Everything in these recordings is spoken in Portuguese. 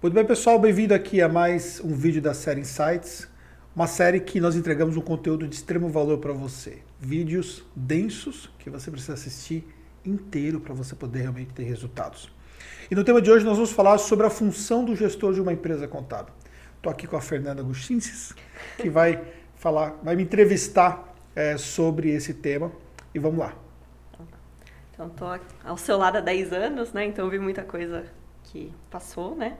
Muito bem, pessoal, bem-vindo aqui a mais um vídeo da série Insights, uma série que nós entregamos um conteúdo de extremo valor para você. Vídeos densos que você precisa assistir inteiro para você poder realmente ter resultados. E no tema de hoje nós vamos falar sobre a função do gestor de uma empresa contábil. Estou aqui com a Fernanda Agustinces, que vai falar, vai me entrevistar é, sobre esse tema. E vamos lá. Então, estou ao seu lado há 10 anos, né? Então, vi muita coisa que passou, né?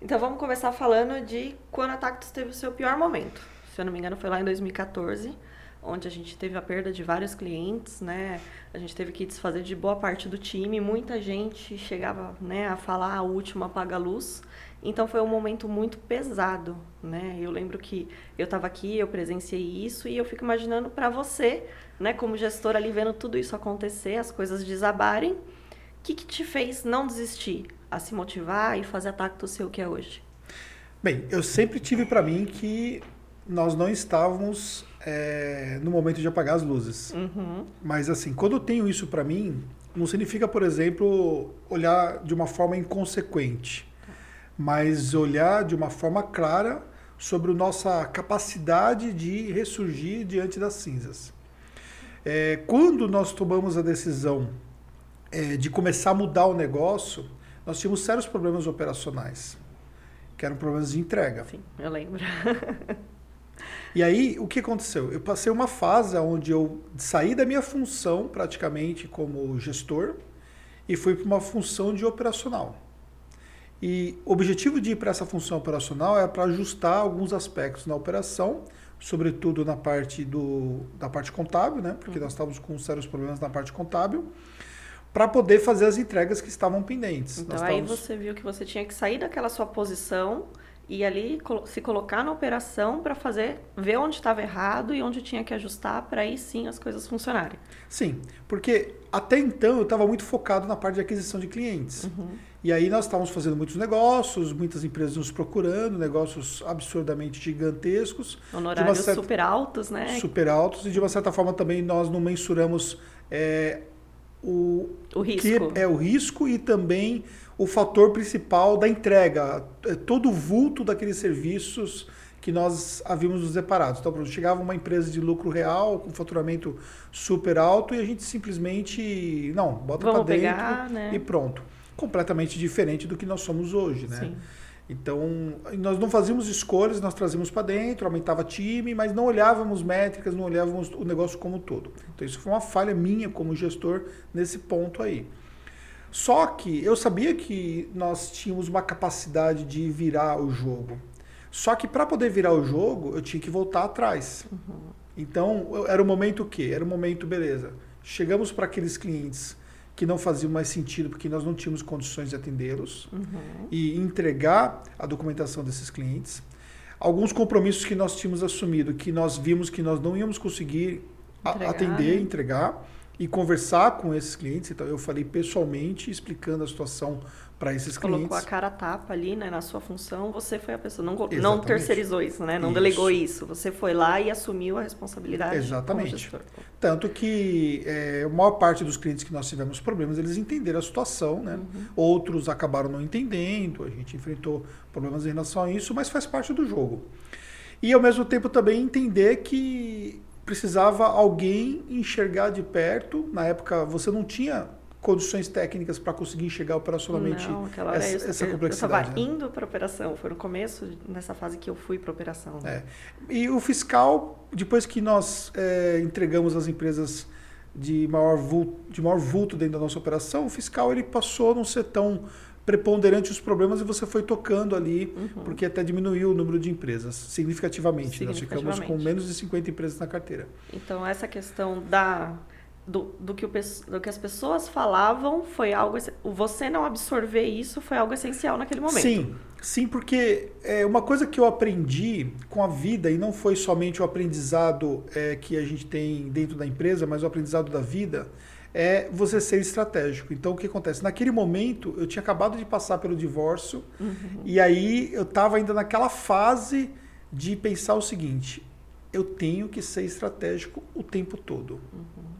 Então vamos começar falando de quando a Tactus teve o seu pior momento. Se eu não me engano, foi lá em 2014, onde a gente teve a perda de vários clientes, né? A gente teve que desfazer de boa parte do time, muita gente chegava, né, a falar a última apaga a luz. Então foi um momento muito pesado, né? Eu lembro que eu estava aqui, eu presenciei isso e eu fico imaginando para você, né, como gestor ali vendo tudo isso acontecer, as coisas desabarem, o que, que te fez não desistir? A se motivar e fazer a Tacto ser o que é hoje? Bem, eu sempre tive para mim que nós não estávamos é, no momento de apagar as luzes. Uhum. Mas assim, quando eu tenho isso para mim, não significa, por exemplo, olhar de uma forma inconsequente, mas olhar de uma forma clara sobre a nossa capacidade de ressurgir diante das cinzas. É, quando nós tomamos a decisão é, de começar a mudar o negócio, nós tínhamos sérios problemas operacionais, que eram problemas de entrega. Sim, eu lembro. e aí, o que aconteceu? Eu passei uma fase onde eu saí da minha função, praticamente, como gestor, e fui para uma função de operacional. E o objetivo de ir para essa função operacional é para ajustar alguns aspectos na operação, sobretudo na parte do, da parte contábil, né? porque nós estávamos com sérios problemas na parte contábil para poder fazer as entregas que estavam pendentes. Então aí você viu que você tinha que sair daquela sua posição e ali se colocar na operação para fazer ver onde estava errado e onde tinha que ajustar para aí sim as coisas funcionarem. Sim, porque até então eu estava muito focado na parte de aquisição de clientes. Uhum. E aí nós estávamos fazendo muitos negócios, muitas empresas nos procurando, negócios absurdamente gigantescos. Honorários certa... super altos, né? Super altos e de uma certa forma também nós não mensuramos é, o, o risco. Que é o risco e também o fator principal da entrega, é todo o vulto daqueles serviços que nós havíamos nos deparado. Então, chegava uma empresa de lucro real, com faturamento super alto, e a gente simplesmente, não, bota para dentro pegar, né? e pronto. Completamente diferente do que nós somos hoje, né? Sim. Então, nós não fazíamos escolhas, nós trazíamos para dentro, aumentava time, mas não olhávamos métricas, não olhávamos o negócio como um todo. Então, isso foi uma falha minha como gestor nesse ponto aí. Só que eu sabia que nós tínhamos uma capacidade de virar o jogo. Só que para poder virar o jogo, eu tinha que voltar atrás. Uhum. Então, era o momento o quê? Era o momento, beleza. Chegamos para aqueles clientes que não faziam mais sentido porque nós não tínhamos condições de atendê-los uhum. e entregar a documentação desses clientes. Alguns compromissos que nós tínhamos assumido que nós vimos que nós não íamos conseguir entregar, atender, né? entregar e conversar com esses clientes. Então eu falei pessoalmente explicando a situação para esses Colocou clientes. Colocou a cara a tapa ali, né, na sua função, você foi a pessoa, não, não terceirizou isso, né, não isso. delegou isso, você foi lá e assumiu a responsabilidade Exatamente. Tanto que é, a maior parte dos clientes que nós tivemos problemas, eles entenderam a situação, né, uhum. outros acabaram não entendendo, a gente enfrentou problemas em relação a isso, mas faz parte do jogo. E ao mesmo tempo também entender que precisava alguém enxergar de perto, na época você não tinha condições técnicas para conseguir enxergar operacionalmente Não, aquela hora essa, eu, essa complexidade. Eu estava né? indo para a operação, foi no começo nessa fase que eu fui para a operação. É. E o fiscal, depois que nós é, entregamos as empresas de maior, vulto, de maior vulto dentro da nossa operação, o fiscal ele passou a não ser tão preponderante os problemas e você foi tocando ali, uhum. porque até diminuiu o número de empresas significativamente. significativamente. Nós ficamos com menos de 50 empresas na carteira. Então, essa questão da do, do, que o, do que as pessoas falavam foi algo. Você não absorver isso foi algo essencial naquele momento. Sim, sim, porque é uma coisa que eu aprendi com a vida, e não foi somente o aprendizado é, que a gente tem dentro da empresa, mas o aprendizado da vida, é você ser estratégico. Então, o que acontece? Naquele momento, eu tinha acabado de passar pelo divórcio, uhum. e aí eu estava ainda naquela fase de pensar o seguinte: eu tenho que ser estratégico o tempo todo. Uhum.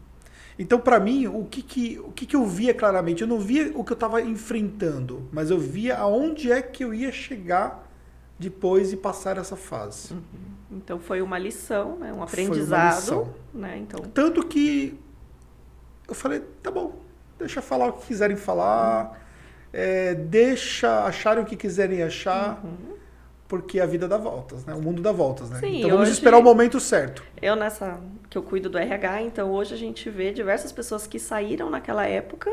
Então, para mim, o, que, que, o que, que eu via claramente? Eu não via o que eu estava enfrentando, mas eu via aonde é que eu ia chegar depois e passar essa fase. Uhum. Então, foi uma lição, né? um aprendizado. Foi uma lição. Né? Então... Tanto que eu falei, tá bom, deixa falar o que quiserem falar, uhum. é, deixa acharem o que quiserem achar. Uhum porque a vida dá voltas, né? O mundo dá voltas, né? Sim, então vamos hoje, esperar o momento certo. Eu nessa que eu cuido do RH, então hoje a gente vê diversas pessoas que saíram naquela época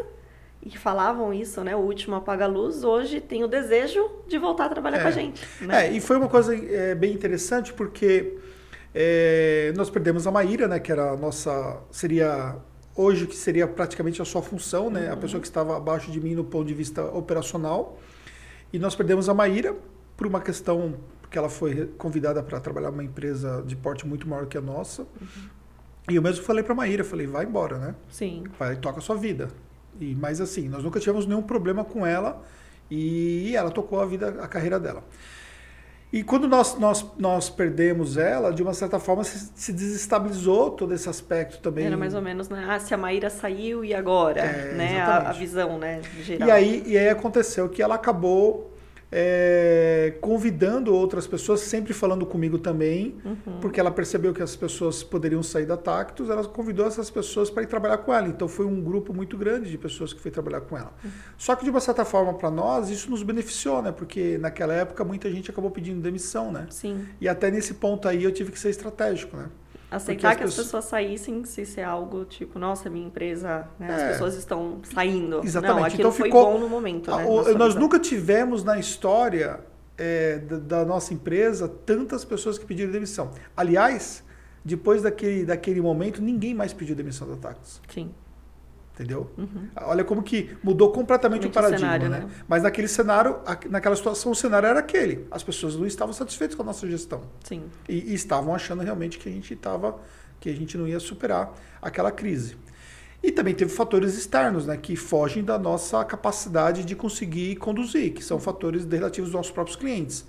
e que falavam isso, né? O último apaga-luz hoje tem o desejo de voltar a trabalhar é. com a gente. Né? É, e foi uma coisa é, bem interessante porque é, nós perdemos a Maíra, né? Que era a nossa seria hoje que seria praticamente a sua função, né? Uhum. A pessoa que estava abaixo de mim no ponto de vista operacional. E nós perdemos a Maíra por uma questão que ela foi convidada para trabalhar numa empresa de porte muito maior que a nossa. Uhum. E eu mesmo falei para a Maíra, falei, vai embora, né? Sim. Vai, toca a sua vida. E mas assim, nós nunca tivemos nenhum problema com ela e ela tocou a vida, a carreira dela. E quando nós, nós, nós perdemos ela, de uma certa forma se, se desestabilizou todo esse aspecto também. Era mais ou menos, né? Ah, se a Maíra saiu e agora, é, né? A, a, visão, né? Geral. E aí, e aí aconteceu que ela acabou é, convidando outras pessoas, sempre falando comigo também, uhum. porque ela percebeu que as pessoas poderiam sair da Tactus, ela convidou essas pessoas para ir trabalhar com ela. Então foi um grupo muito grande de pessoas que foi trabalhar com ela. Uhum. Só que de uma certa forma para nós isso nos beneficiou, né? Porque naquela época muita gente acabou pedindo demissão, né? Sim. E até nesse ponto aí eu tive que ser estratégico, né? Aceitar que as pessoas... saíssem se ser algo tipo, nossa, minha empresa, né, é, as pessoas estão saindo. Exatamente. Não, então foi ficou, bom no momento. Né, o, nós nunca tivemos na história é, da, da, nossa empresa tantas pessoas que pediram demissão. Aliás, depois daquele, daquele momento, ninguém mais pediu demissão da Tacos. Sim. Entendeu? Uhum. Olha como que mudou completamente o paradigma, cenário, né? né? Mas naquele cenário, naquela situação, o cenário era aquele. As pessoas não estavam satisfeitas com a nossa gestão. Sim. E, e estavam achando realmente que a gente estava, que a gente não ia superar aquela crise. E também teve fatores externos, né, que fogem da nossa capacidade de conseguir conduzir, que são fatores relativos aos nossos próprios clientes.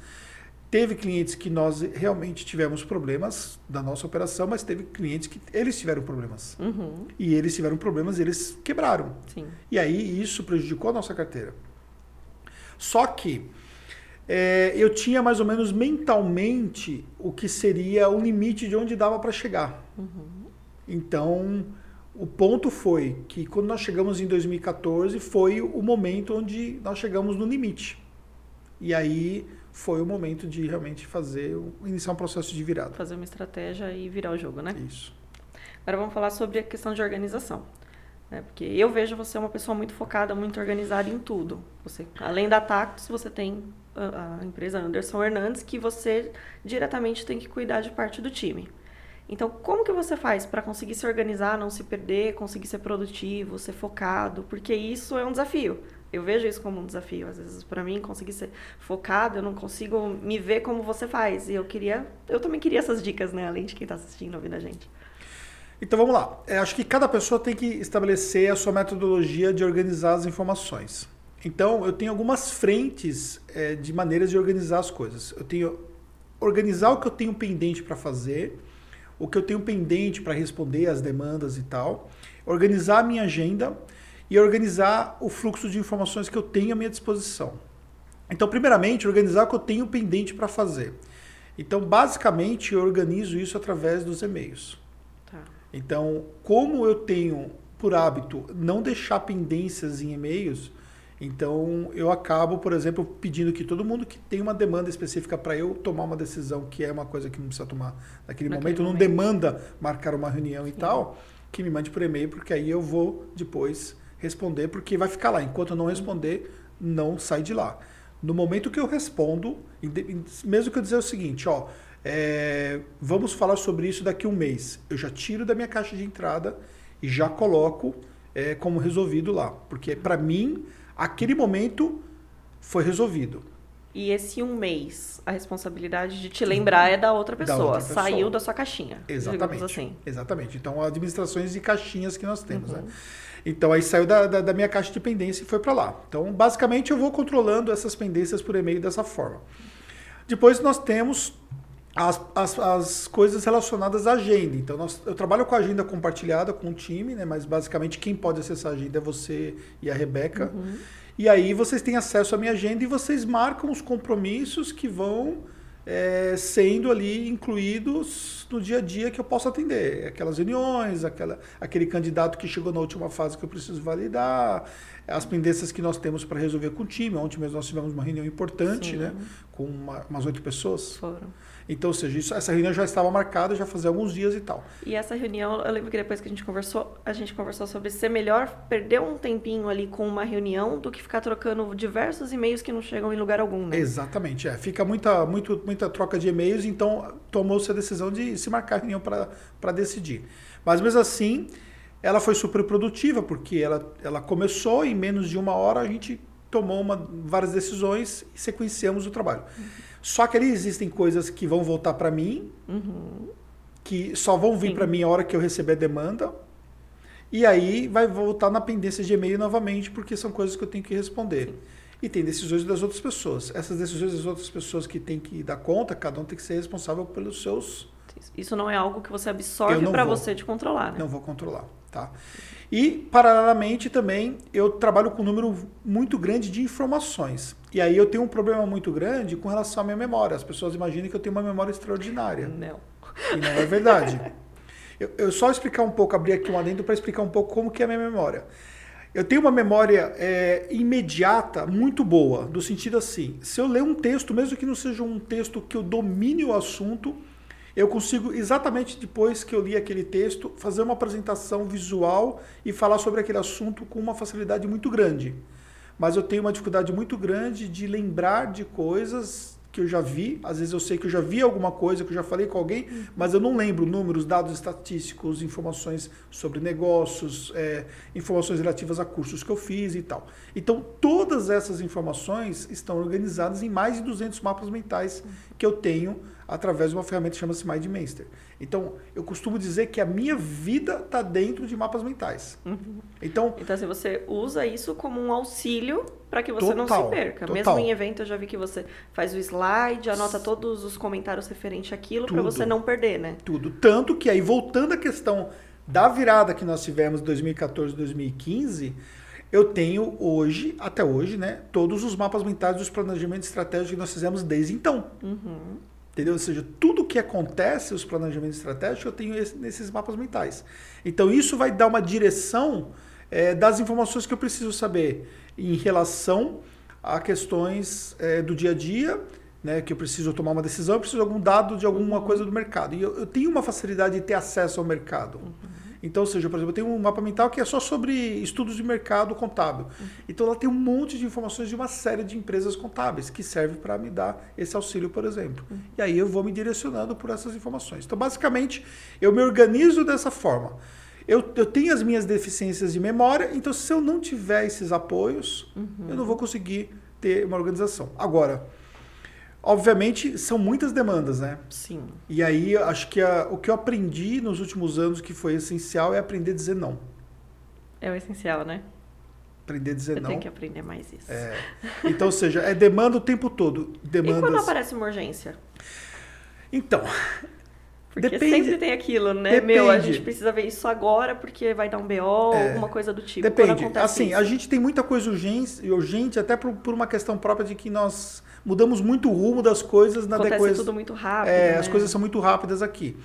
Teve clientes que nós realmente tivemos problemas da nossa operação, mas teve clientes que eles tiveram problemas. Uhum. E eles tiveram problemas, eles quebraram. Sim. E aí isso prejudicou a nossa carteira. Só que é, eu tinha mais ou menos mentalmente o que seria o limite de onde dava para chegar. Uhum. Então, o ponto foi que quando nós chegamos em 2014 foi o momento onde nós chegamos no limite. E aí foi o momento de realmente fazer, iniciar um processo de virada. Fazer uma estratégia e virar o jogo, né? Isso. Agora vamos falar sobre a questão de organização. Né? Porque eu vejo você uma pessoa muito focada, muito organizada em tudo. Você, além da Tactus, você tem a, a empresa Anderson Hernandes, que você diretamente tem que cuidar de parte do time. Então, como que você faz para conseguir se organizar, não se perder, conseguir ser produtivo, ser focado? Porque isso é um desafio. Eu vejo isso como um desafio. Às vezes, para mim, conseguir ser focado, eu não consigo me ver como você faz. E eu queria, eu também queria essas dicas, né? Além de quem está assistindo, ouvindo a gente. Então vamos lá. Eu acho que cada pessoa tem que estabelecer a sua metodologia de organizar as informações. Então eu tenho algumas frentes é, de maneiras de organizar as coisas. Eu tenho organizar o que eu tenho pendente para fazer, o que eu tenho pendente para responder às demandas e tal, organizar a minha agenda e organizar o fluxo de informações que eu tenho à minha disposição. Então, primeiramente, organizar o que eu tenho pendente para fazer. Então, basicamente, eu organizo isso através dos e-mails. Tá. Então, como eu tenho por hábito não deixar pendências em e-mails, então eu acabo, por exemplo, pedindo que todo mundo que tem uma demanda específica para eu tomar uma decisão, que é uma coisa que não precisa tomar naquele, naquele momento, momento, não demanda marcar uma reunião e Sim. tal, que me mande por e-mail, porque aí eu vou depois responder, porque vai ficar lá. Enquanto eu não responder, não sai de lá. No momento que eu respondo, mesmo que eu dizer o seguinte, ó, é, vamos falar sobre isso daqui a um mês, eu já tiro da minha caixa de entrada e já coloco é, como resolvido lá, porque para mim aquele momento foi resolvido. E esse um mês, a responsabilidade de te lembrar é da outra pessoa. Da outra pessoa. Saiu da sua caixinha. Exatamente. Assim. Exatamente. Então, administrações de caixinhas que nós temos, né? uhum. né? Então aí saiu da, da, da minha caixa de pendência e foi para lá. Então basicamente eu vou controlando essas pendências por e-mail dessa forma. Depois nós temos as, as, as coisas relacionadas à agenda. Então, nós, eu trabalho com a agenda compartilhada com o time, né? mas basicamente quem pode acessar a agenda é você e a Rebeca. Uhum. E aí vocês têm acesso à minha agenda e vocês marcam os compromissos que vão é, sendo ali incluídos no dia a dia que eu posso atender. Aquelas reuniões, aquela, aquele candidato que chegou na última fase que eu preciso validar, as pendências que nós temos para resolver com o time. Ontem mesmo nós tivemos uma reunião importante, Sim. né? Com uma, umas oito pessoas. Foram. Então, ou seja, isso, essa reunião já estava marcada já fazia alguns dias e tal. E essa reunião, eu lembro que depois que a gente conversou, a gente conversou sobre ser melhor perder um tempinho ali com uma reunião do que ficar trocando diversos e-mails que não chegam em lugar algum, né? Exatamente, é. Fica muita, muito, muita troca de e-mails, então tomou-se a decisão de se marcar a reunião para decidir. Mas mesmo assim, ela foi super produtiva, porque ela, ela começou em menos de uma hora, a gente tomou uma, várias decisões e sequenciamos o trabalho. Uhum. Só que ali existem coisas que vão voltar para mim, uhum. que só vão vir para mim a hora que eu receber a demanda. E aí vai voltar na pendência de e-mail novamente, porque são coisas que eu tenho que responder. Sim. E tem decisões das outras pessoas. Essas decisões das outras pessoas que têm que dar conta, cada um tem que ser responsável pelos seus. Isso não é algo que você absorve para você de controlar, né? Não vou controlar, tá? E, paralelamente, também eu trabalho com um número muito grande de informações. E aí eu tenho um problema muito grande com relação à minha memória. As pessoas imaginam que eu tenho uma memória extraordinária. Não. E não é verdade. eu, eu só explicar um pouco, abrir aqui um adendo para explicar um pouco como que é a minha memória. Eu tenho uma memória é, imediata muito boa, do sentido assim, se eu ler um texto, mesmo que não seja um texto que eu domine o assunto, eu consigo, exatamente depois que eu li aquele texto, fazer uma apresentação visual e falar sobre aquele assunto com uma facilidade muito grande mas eu tenho uma dificuldade muito grande de lembrar de coisas que eu já vi. Às vezes eu sei que eu já vi alguma coisa, que eu já falei com alguém, uhum. mas eu não lembro números, dados estatísticos, informações sobre negócios, é, informações relativas a cursos que eu fiz e tal. Então, todas essas informações estão organizadas em mais de 200 mapas mentais uhum. que eu tenho através de uma ferramenta que chama-se MindMaster. Então, eu costumo dizer que a minha vida está dentro de mapas mentais. Uhum. Então, então, assim, você usa isso como um auxílio para que você total, não se perca. Total. Mesmo em evento, eu já vi que você faz o slide, anota todos os comentários referentes àquilo para você não perder, né? Tudo. Tanto que aí, voltando à questão da virada que nós tivemos em 2014 2015, eu tenho hoje, até hoje, né, todos os mapas mentais dos planejamentos estratégicos que nós fizemos desde então. Uhum. Entendeu? Ou seja, tudo que acontece, os planejamentos estratégicos, eu tenho esse, nesses mapas mentais. Então, isso vai dar uma direção é, das informações que eu preciso saber em relação a questões é, do dia a dia, né, que eu preciso tomar uma decisão, eu preciso de algum dado de alguma coisa do mercado. E eu, eu, tenho uma facilidade de ter acesso ao mercado. Uhum. Então, ou seja, por exemplo, eu tenho um mapa mental que é só sobre estudos de mercado contábil. Uhum. Então, lá tem um monte de informações de uma série de empresas contábeis que serve para me dar esse auxílio, por exemplo. Uhum. E aí eu vou me direcionando por essas informações. Então, basicamente, eu me organizo dessa forma. Eu, eu tenho as minhas deficiências de memória, então se eu não tiver esses apoios, uhum. eu não vou conseguir ter uma organização. Agora, Obviamente, são muitas demandas, né? Sim. E aí, acho que a, o que eu aprendi nos últimos anos que foi essencial é aprender a dizer não. É o essencial, né? Aprender a dizer eu não. Tem que aprender mais isso. É. Então, ou seja, é demanda o tempo todo. Demandas... E quando aparece uma urgência? Então, porque Depende. sempre tem aquilo, né? Depende. Meu, a gente precisa ver isso agora porque vai dar um BO, é. alguma coisa do tipo. Depende. Assim, isso. a gente tem muita coisa urgente, urgente até por, por, uma questão própria de que nós mudamos muito o rumo das coisas na Acontece decoisa. tudo muito rápido. É, né? as coisas são muito rápidas aqui.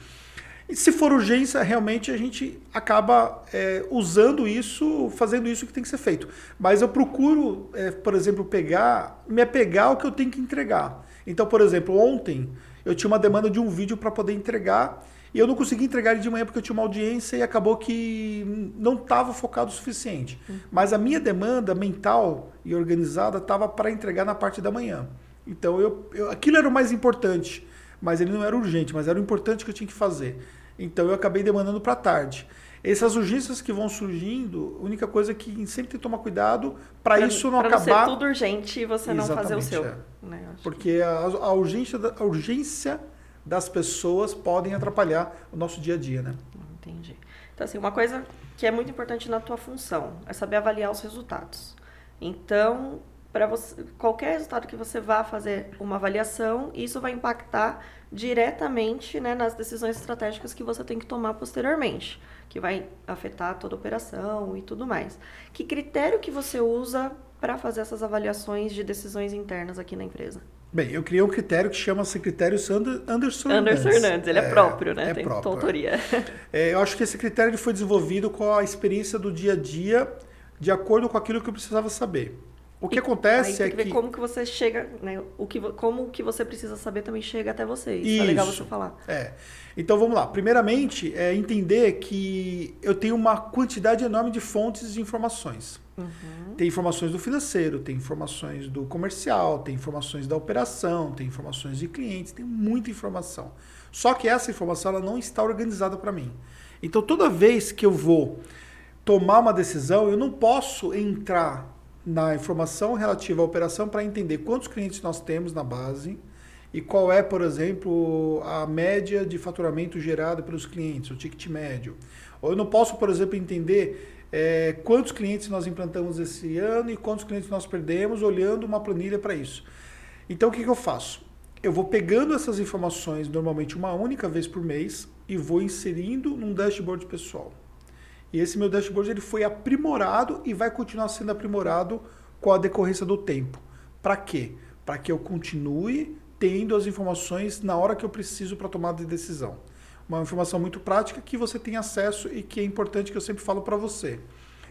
E se for urgência, realmente a gente acaba é, usando isso, fazendo isso que tem que ser feito. Mas eu procuro, é, por exemplo, pegar, me apegar ao que eu tenho que entregar. Então, por exemplo, ontem eu tinha uma demanda de um vídeo para poder entregar e eu não consegui entregar ele de manhã porque eu tinha uma audiência e acabou que não estava focado o suficiente. Uhum. Mas a minha demanda mental e organizada estava para entregar na parte da manhã. Então eu, eu, aquilo era o mais importante, mas ele não era urgente, mas era o importante que eu tinha que fazer. Então eu acabei demandando para tarde. Essas urgências que vão surgindo, a única coisa é que sempre tem que tomar cuidado para isso não pra acabar. Ser tudo urgente e você não fazer o seu. É. Né? Porque a, a, urgência, a urgência das pessoas podem atrapalhar o nosso dia a dia, né? Entendi. Então, assim, uma coisa que é muito importante na tua função é saber avaliar os resultados. Então, para qualquer resultado que você vá fazer uma avaliação, isso vai impactar diretamente né, nas decisões estratégicas que você tem que tomar posteriormente, que vai afetar toda a operação e tudo mais. Que critério que você usa para fazer essas avaliações de decisões internas aqui na empresa? Bem, eu criei um critério que chama-se critério Anderson Hernandes. Anderson Hernandes, ele é, é próprio, né? É Tem próprio, autoria. É, eu acho que esse critério foi desenvolvido com a experiência do dia a dia, de acordo com aquilo que eu precisava saber. O que e acontece aí tem é que, ver como que você chega, né? O que, como que você precisa saber também chega até você. Isso, Isso. é legal você falar. É. Então vamos lá. Primeiramente, é entender que eu tenho uma quantidade enorme de fontes de informações. Uhum. Tem informações do financeiro, tem informações do comercial, tem informações da operação, tem informações de clientes, tem muita informação. Só que essa informação ela não está organizada para mim. Então toda vez que eu vou tomar uma decisão, eu não posso entrar na informação relativa à operação para entender quantos clientes nós temos na base e qual é, por exemplo, a média de faturamento gerada pelos clientes, o ticket médio. Ou eu não posso, por exemplo, entender é, quantos clientes nós implantamos esse ano e quantos clientes nós perdemos, olhando uma planilha para isso. Então, o que, que eu faço? Eu vou pegando essas informações, normalmente uma única vez por mês, e vou inserindo num dashboard pessoal. E esse meu dashboard ele foi aprimorado e vai continuar sendo aprimorado com a decorrência do tempo. Para quê? Para que eu continue tendo as informações na hora que eu preciso para tomada de decisão. Uma informação muito prática que você tem acesso e que é importante que eu sempre falo para você.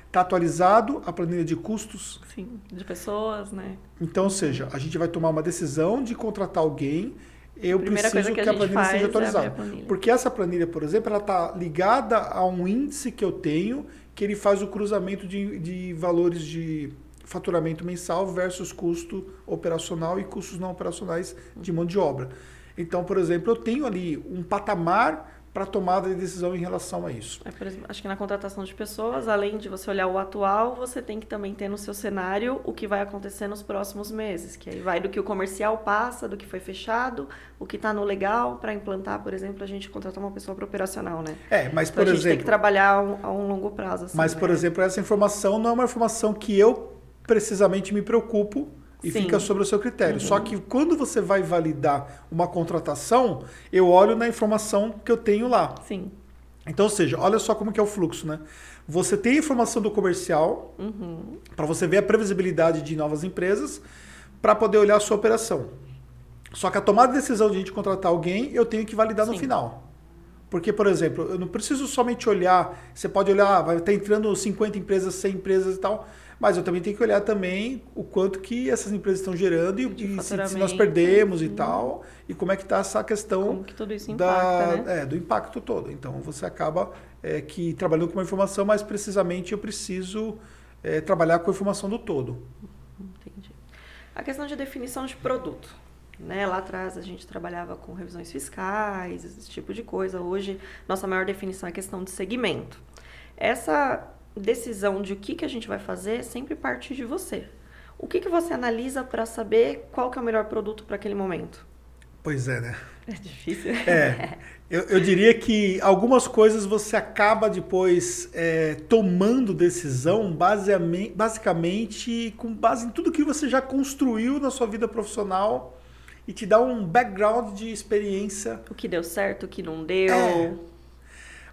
Está atualizado a planilha de custos? Sim, de pessoas, né? Então, ou seja, a gente vai tomar uma decisão de contratar alguém eu preciso que, a, que a planilha seja é atualizada. É Porque essa planilha, por exemplo, ela está ligada a um índice que eu tenho, que ele faz o cruzamento de, de valores de faturamento mensal versus custo operacional e custos não operacionais de mão de obra. Então, por exemplo, eu tenho ali um patamar para tomada de decisão em relação a isso. É, exemplo, acho que na contratação de pessoas, além de você olhar o atual, você tem que também ter no seu cenário o que vai acontecer nos próximos meses, que aí vai do que o comercial passa, do que foi fechado, o que está no legal para implantar, por exemplo, a gente contratar uma pessoa para operacional, né? É, mas então, por a gente exemplo, tem que trabalhar a um, a um longo prazo. Assim, mas né? por exemplo, essa informação não é uma informação que eu precisamente me preocupo e Sim. fica sobre o seu critério. Uhum. Só que quando você vai validar uma contratação, eu olho na informação que eu tenho lá. Sim. Então, ou seja, olha só como que é o fluxo, né? Você tem a informação do comercial uhum. para você ver a previsibilidade de novas empresas para poder olhar a sua operação. Só que a tomada de decisão de a gente contratar alguém, eu tenho que validar Sim. no final. Porque, por exemplo, eu não preciso somente olhar, você pode olhar, vai estar entrando 50 empresas, 100 empresas e tal, mas eu também tenho que olhar também o quanto que essas empresas estão gerando e, se, se, nós perdemos e tal, e como é que está essa questão como que tudo isso impacta, da, né? é, do impacto todo. Então você acaba é, que trabalhando com uma informação, mas precisamente eu preciso é, trabalhar com a informação do todo. Entendi. A questão de definição de produto. Né? Lá atrás a gente trabalhava com revisões fiscais, esse tipo de coisa. Hoje, nossa maior definição é a questão de segmento. Essa decisão de o que, que a gente vai fazer sempre parte de você. O que, que você analisa para saber qual que é o melhor produto para aquele momento? Pois é, né? É difícil. É. Eu, eu diria que algumas coisas você acaba depois é, tomando decisão basicamente, basicamente com base em tudo que você já construiu na sua vida profissional e te dá um background de experiência. O que deu certo, o que não deu. É.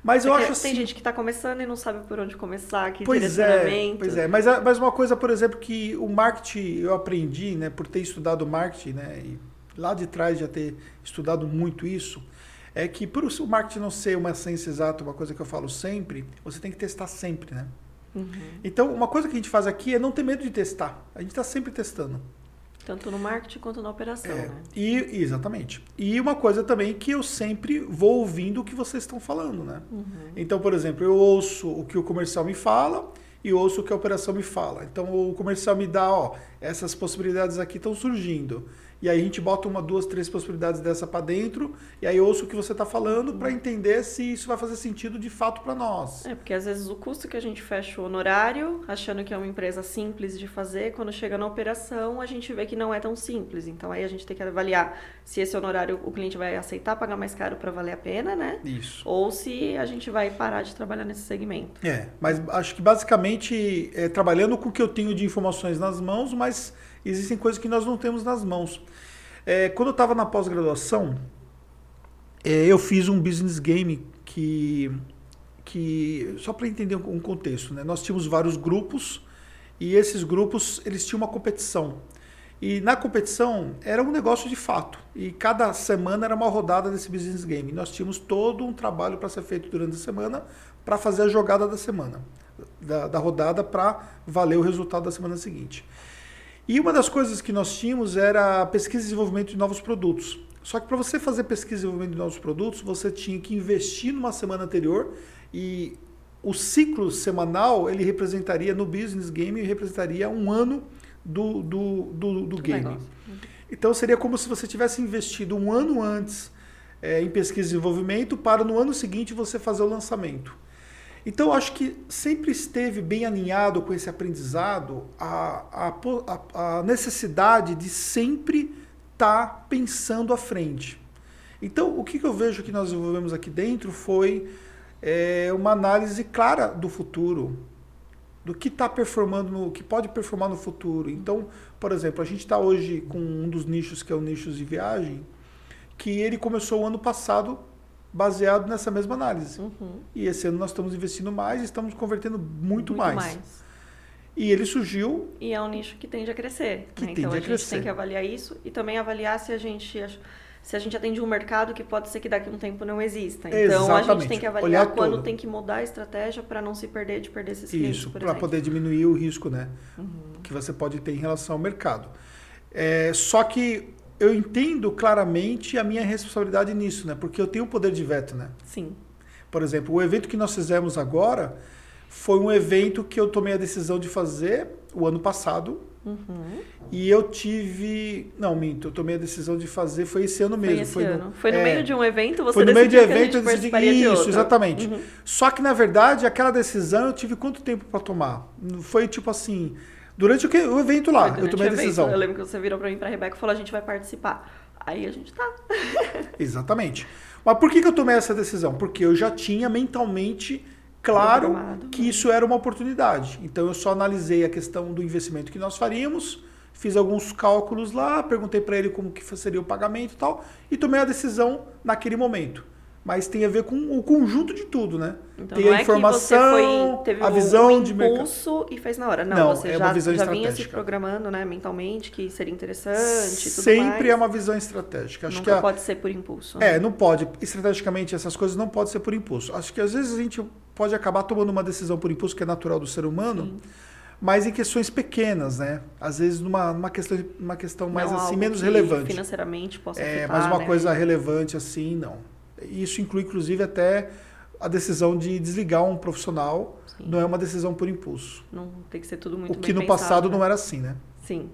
Mas eu acho assim. Tem gente que está começando e não sabe por onde começar, que pois direcionamento. É, pois é, mas, mas uma coisa, por exemplo, que o marketing eu aprendi, né, por ter estudado marketing, né, e lá de trás já ter estudado muito isso, é que por o marketing não ser uma ciência exata, uma coisa que eu falo sempre, você tem que testar sempre, né? Uhum. Então, uma coisa que a gente faz aqui é não ter medo de testar. A gente está sempre testando. Tanto no marketing quanto na operação, é, né? E, exatamente. E uma coisa também que eu sempre vou ouvindo o que vocês estão falando, né? Uhum. Então, por exemplo, eu ouço o que o comercial me fala e ouço o que a operação me fala. Então, o comercial me dá, ó, essas possibilidades aqui estão surgindo. E aí a gente bota uma, duas, três possibilidades dessa para dentro, e aí ouço o que você está falando para entender se isso vai fazer sentido de fato para nós. É, porque às vezes o custo que a gente fecha o honorário, achando que é uma empresa simples de fazer, quando chega na operação, a gente vê que não é tão simples. Então aí a gente tem que avaliar se esse honorário o cliente vai aceitar pagar mais caro para valer a pena, né? Isso. Ou se a gente vai parar de trabalhar nesse segmento. É, mas acho que basicamente é, trabalhando com o que eu tenho de informações nas mãos, mas existem coisas que nós não temos nas mãos. É, quando eu estava na pós-graduação, é, eu fiz um business game que, que só para entender um contexto, né? nós tínhamos vários grupos e esses grupos eles tinham uma competição. E na competição era um negócio de fato. E cada semana era uma rodada desse business game. Nós tínhamos todo um trabalho para ser feito durante a semana para fazer a jogada da semana, da, da rodada para valer o resultado da semana seguinte. E uma das coisas que nós tínhamos era pesquisa e desenvolvimento de novos produtos. Só que para você fazer pesquisa e desenvolvimento de novos produtos, você tinha que investir numa semana anterior e o ciclo semanal ele representaria no business game representaria um ano do, do, do, do game. Então seria como se você tivesse investido um ano antes é, em pesquisa e desenvolvimento para no ano seguinte você fazer o lançamento. Então, acho que sempre esteve bem alinhado com esse aprendizado a, a, a necessidade de sempre estar tá pensando à frente. Então, o que, que eu vejo que nós desenvolvemos aqui dentro foi é, uma análise clara do futuro, do que está performando, no, que pode performar no futuro. Então, por exemplo, a gente está hoje com um dos nichos que é o nicho de viagem, que ele começou o ano passado baseado nessa mesma análise. Uhum. E esse ano nós estamos investindo mais e estamos convertendo muito, muito mais. mais. E ele surgiu. E é um nicho que tende a crescer. Que né? Então a, a gente crescer. tem que avaliar isso e também avaliar se a gente se a gente atende um mercado que pode ser que daqui a um tempo não exista. Então Exatamente. a gente tem que avaliar Olhar quando todo. tem que mudar a estratégia para não se perder de perder esses clientes. Isso, para poder diminuir o risco né, uhum. que você pode ter em relação ao mercado. É, só que eu entendo claramente a minha responsabilidade nisso, né? Porque eu tenho o poder de veto, né? Sim. Por exemplo, o evento que nós fizemos agora foi um evento que eu tomei a decisão de fazer o ano passado. Uhum. E eu tive. Não, minto, eu tomei a decisão de fazer, foi esse ano mesmo. Foi, esse foi, ano. No... foi no é... meio de um evento, você Foi no meio de um evento, eu decidi. Isso, de exatamente. Uhum. Só que, na verdade, aquela decisão eu tive quanto tempo para tomar? Foi tipo assim Durante o, que, o evento lá, eu tomei a decisão. Eu lembro que você virou para mim, para a Rebeca e falou: a gente vai participar. Aí a gente tá. Exatamente. Mas por que, que eu tomei essa decisão? Porque eu já tinha mentalmente claro que né? isso era uma oportunidade. Então eu só analisei a questão do investimento que nós faríamos, fiz alguns cálculos lá, perguntei para ele como que seria o pagamento e tal, e tomei a decisão naquele momento mas tem a ver com o conjunto de tudo, né? Então, tem a é informação, foi, a visão um de mercado. e fez na hora. Não, não você é já, já vinha se programando, né, mentalmente, que seria interessante Sempre é uma visão estratégica. Acho Nunca que a, pode ser por impulso. Né? É, não pode. Estrategicamente, essas coisas não podem ser por impulso. Acho que às vezes a gente pode acabar tomando uma decisão por impulso, que é natural do ser humano, Sim. mas em questões pequenas, né? Às vezes numa, numa questão, uma questão mais não, assim, menos relevante. financeiramente possa É, afetar, mas uma né? coisa relevante assim, não. Isso inclui, inclusive, até a decisão de desligar um profissional. Sim. Não é uma decisão por impulso. Não tem que ser tudo muito O que no pensado, passado né? não era assim, né? Sim.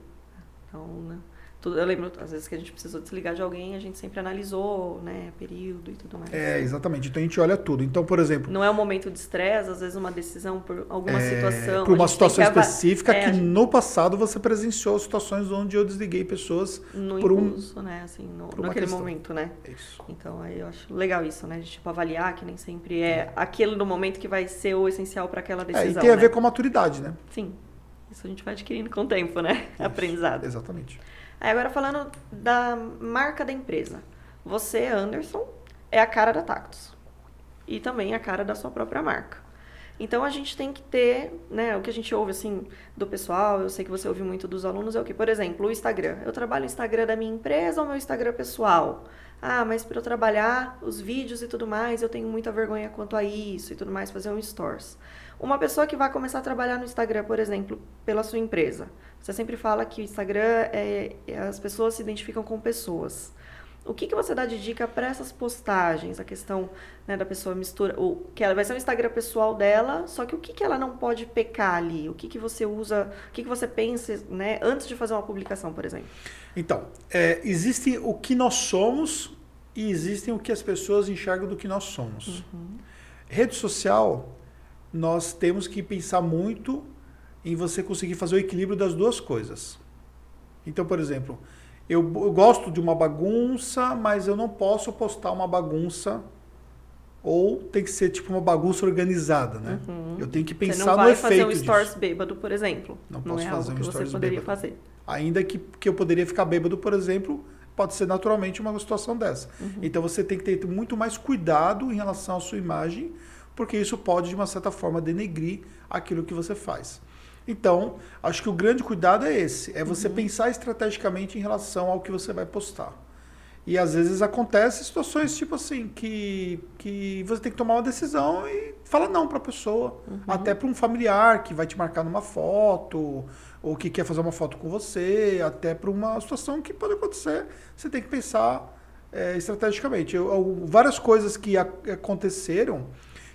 Então, né? Tudo, eu lembro, às vezes, que a gente precisou desligar de alguém, a gente sempre analisou, né, período e tudo mais. É, exatamente. Então a gente olha tudo. Então, por exemplo. Não é um momento de estresse, às vezes uma decisão por alguma é, situação. Por uma situação específica é, que gente... no passado você presenciou situações onde eu desliguei pessoas no por impulso, um. né? Assim, no, naquele questão. momento, né? Isso. Então aí eu acho legal isso, né? De tipo, avaliar que nem sempre é aquele no momento que vai ser o essencial para aquela decisão. É, e tem a né? ver com a maturidade, né? Sim. Isso a gente vai adquirindo com o tempo, né? Isso. Aprendizado. Exatamente. Aí agora falando da marca da empresa. Você, Anderson, é a cara da Tactus. E também a cara da sua própria marca. Então a gente tem que ter, né, o que a gente ouve assim do pessoal, eu sei que você ouve muito dos alunos, é o que, por exemplo, o Instagram. Eu trabalho no Instagram da minha empresa ou meu Instagram pessoal? Ah, mas para eu trabalhar os vídeos e tudo mais, eu tenho muita vergonha quanto a isso e tudo mais, fazer um stores. Uma pessoa que vai começar a trabalhar no Instagram, por exemplo, pela sua empresa, você sempre fala que o Instagram é, é as pessoas se identificam com pessoas. O que, que você dá de dica para essas postagens? A questão né, da pessoa mistura. O, que ela vai ser o Instagram pessoal dela, só que o que, que ela não pode pecar ali? O que, que você usa, o que, que você pensa né, antes de fazer uma publicação, por exemplo? Então, é, existe o que nós somos e existem o que as pessoas enxergam do que nós somos. Uhum. Rede social, nós temos que pensar muito em você conseguir fazer o equilíbrio das duas coisas. Então, por exemplo, eu, eu, gosto de uma bagunça, mas eu não posso postar uma bagunça ou tem que ser tipo uma bagunça organizada, né? Uhum. Eu tenho que pensar no efeito Você não vai fazer um disso. stories bêbado, por exemplo. Não posso não é fazer um que você poderia fazer. Ainda que, que eu poderia ficar bêbado, por exemplo, pode ser naturalmente uma situação dessa. Uhum. Então você tem que ter muito mais cuidado em relação à sua imagem, porque isso pode, de uma certa forma, denegrir aquilo que você faz. Então, acho que o grande cuidado é esse: é você uhum. pensar estrategicamente em relação ao que você vai postar. E às vezes acontece situações tipo assim, que, que você tem que tomar uma decisão e fala não para a pessoa. Uhum. Até para um familiar que vai te marcar numa foto, ou que quer fazer uma foto com você, até para uma situação que pode acontecer. Você tem que pensar é, estrategicamente. Eu, eu, várias coisas que a, aconteceram,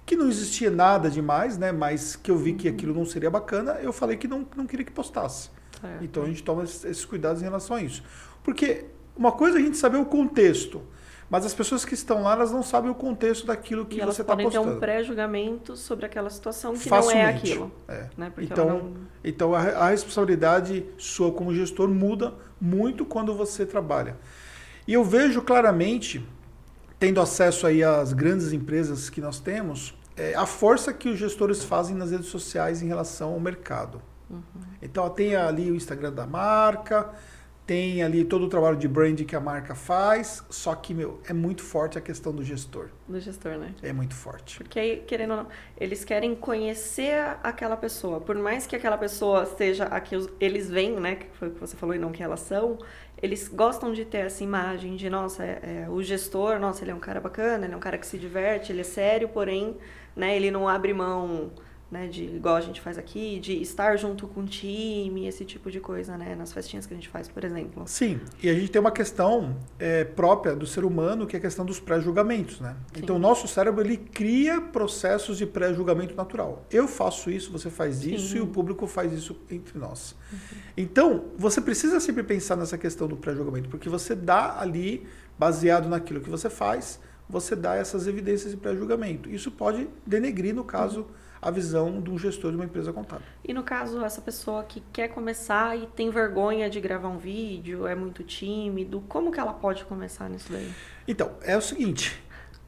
que não existia nada demais, né? Mas que eu vi que aquilo não seria bacana, eu falei que não, não queria que postasse. É. Então a gente toma esses cuidados em relação a isso. Porque uma coisa é a gente saber o contexto, mas as pessoas que estão lá, elas não sabem o contexto daquilo que você está postando. elas podem ter um pré-julgamento sobre aquela situação que Facilmente. não é aquilo. É. Né? Então, não... então a, a responsabilidade sua como gestor muda muito quando você trabalha. E eu vejo claramente, tendo acesso aí às grandes empresas que nós temos, é, a força que os gestores fazem nas redes sociais em relação ao mercado. Uhum. Então tem ali o Instagram da marca, tem ali todo o trabalho de branding que a marca faz, só que, meu, é muito forte a questão do gestor. Do gestor, né? É muito forte. Porque, querendo ou não, eles querem conhecer aquela pessoa. Por mais que aquela pessoa seja a que eles veem, né? Que foi o que você falou e não que elas são, eles gostam de ter essa imagem de, nossa, é, é, o gestor, nossa, ele é um cara bacana, ele é um cara que se diverte, ele é sério, porém, né, ele não abre mão né, de igual a gente faz aqui, de estar junto com o time, esse tipo de coisa, né, nas festinhas que a gente faz, por exemplo. Sim, e a gente tem uma questão é, própria do ser humano, que é a questão dos pré-julgamentos, né? Sim. Então, o nosso cérebro, ele cria processos de pré-julgamento natural. Eu faço isso, você faz isso, Sim. e o público faz isso entre nós. Uhum. Então, você precisa sempre pensar nessa questão do pré-julgamento, porque você dá ali, baseado naquilo que você faz, você dá essas evidências de pré-julgamento. Isso pode denegrir, no caso... Uhum a visão de um gestor de uma empresa contábil. E no caso, essa pessoa que quer começar e tem vergonha de gravar um vídeo, é muito tímido, como que ela pode começar nisso daí? Então, é o seguinte,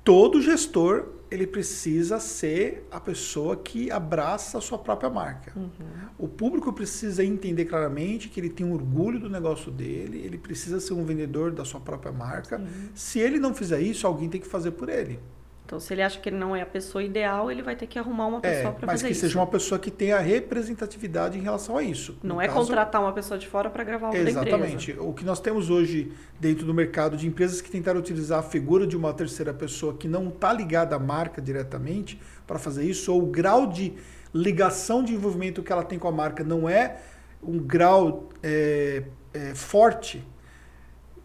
todo gestor ele precisa ser a pessoa que abraça a sua própria marca. Uhum. O público precisa entender claramente que ele tem orgulho do negócio dele, ele precisa ser um vendedor da sua própria marca. Sim. Se ele não fizer isso, alguém tem que fazer por ele. Então, se ele acha que ele não é a pessoa ideal, ele vai ter que arrumar uma pessoa é, para fazer isso. Mas que seja uma pessoa que tenha representatividade em relação a isso. Não no é caso, contratar uma pessoa de fora para gravar o Exatamente. O que nós temos hoje dentro do mercado de empresas que tentaram utilizar a figura de uma terceira pessoa que não está ligada à marca diretamente para fazer isso, ou o grau de ligação de envolvimento que ela tem com a marca não é um grau é, é, forte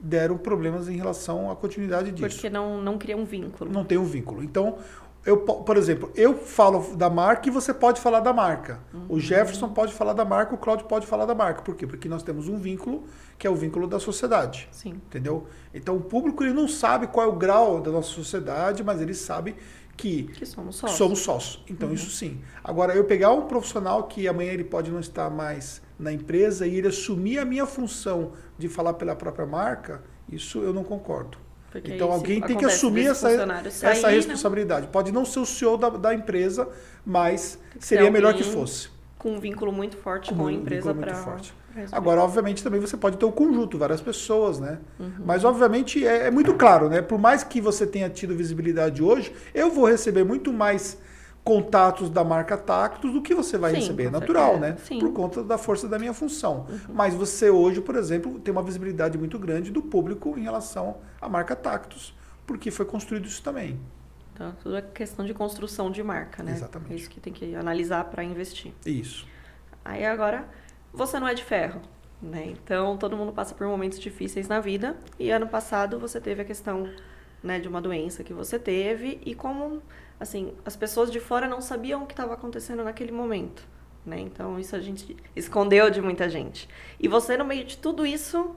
deram problemas em relação à continuidade disso. Porque não, não cria um vínculo. Não tem um vínculo. Então, eu, por exemplo, eu falo da marca e você pode falar da marca. Uhum. O Jefferson pode falar da marca, o Claudio pode falar da marca. Por quê? Porque nós temos um vínculo que é o vínculo da sociedade. Sim. Entendeu? Então, o público ele não sabe qual é o grau da nossa sociedade, mas ele sabe que, que somos sócios. Somos sócios. Então, uhum. isso sim. Agora, eu pegar um profissional que amanhã ele pode não estar mais na empresa e ele assumir a minha função de falar pela própria marca, isso eu não concordo. Porque então alguém tem que assumir essa, sair, essa né? responsabilidade. Né? Pode não ser o CEO da, da empresa, mas seria melhor que fosse. Com um vínculo muito forte com, com a empresa para. Agora, obviamente, também você pode ter o um conjunto, várias pessoas, né? Uhum. Mas, obviamente, é, é, muito claro, né? Por mais que você tenha tido visibilidade hoje, eu vou receber muito mais contatos da marca Tactus do que você vai Sim, receber. É natural, certeza. né? Sim. Por conta da força da minha função. Uhum. Mas você hoje, por exemplo, tem uma visibilidade muito grande do público em relação à marca Tactus, porque foi construído isso também. Então, tudo é questão de construção de marca, né? Exatamente. É isso que tem que analisar para investir. Isso. Aí agora, você não é de ferro. Né? Então, todo mundo passa por momentos difíceis na vida. E ano passado você teve a questão né, de uma doença que você teve e como assim, as pessoas de fora não sabiam o que estava acontecendo naquele momento, né? Então isso a gente escondeu de muita gente. E você no meio de tudo isso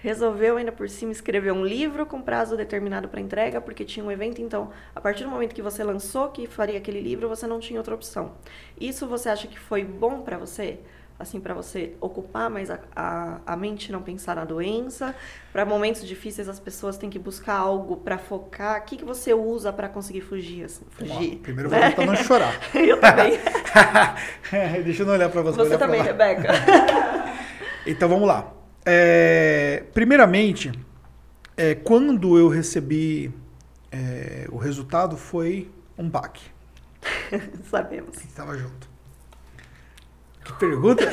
resolveu ainda por cima escrever um livro com prazo determinado para entrega, porque tinha um evento, então, a partir do momento que você lançou que faria aquele livro, você não tinha outra opção. Isso você acha que foi bom para você? Assim para você ocupar mais a, a, a, mente não pensar na doença. Para momentos difíceis as pessoas têm que buscar algo para focar. O que, que você usa para conseguir fugir assim, fugir? Bom, primeiro eu vou tentar não chorar. Eu também. Deixa eu não olhar para você você também Rebeca. Então vamos lá. É, primeiramente, é, quando eu recebi é, o resultado, foi um baque. Sabemos. Estava junto. Que pergunta?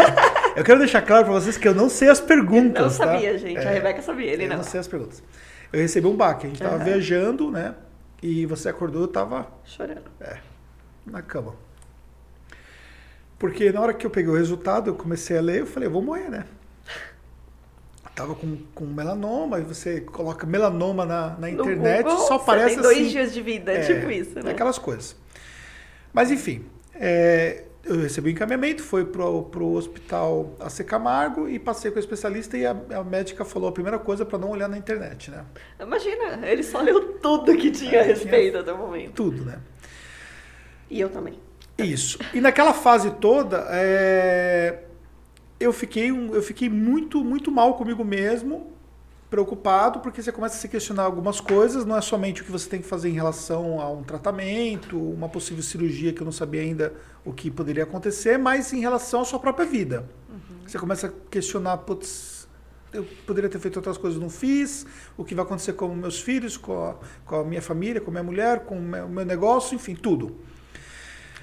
eu quero deixar claro para vocês que eu não sei as perguntas. Não sabia, tá? gente. A Rebeca sabia, ele eu não. não sei as perguntas. Eu recebi um baque. A gente estava uhum. viajando, né? E você acordou, eu tava. Chorando. É. Na cama. Porque na hora que eu peguei o resultado, eu comecei a ler, eu falei, eu vou morrer, né? tava com, com melanoma, e você coloca melanoma na, na internet, Google, só aparece tem dois assim, dias de vida, é, tipo isso, né? Aquelas coisas. Mas enfim, é, eu recebi o encaminhamento, fui pro, pro hospital AC Camargo e passei com o especialista e a, a médica falou a primeira coisa para não olhar na internet, né? Imagina, ele só leu tudo que tinha é, a respeito tinha até o momento. Tudo, né? E eu também. Isso. E naquela fase toda, é, eu fiquei, eu fiquei muito, muito mal comigo mesmo, preocupado, porque você começa a se questionar algumas coisas, não é somente o que você tem que fazer em relação a um tratamento, uma possível cirurgia que eu não sabia ainda o que poderia acontecer, mas em relação à sua própria vida. Uhum. Você começa a questionar, putz, eu poderia ter feito outras coisas, não fiz, o que vai acontecer com meus filhos, com a, com a minha família, com a minha mulher, com o meu, negócio, enfim, tudo.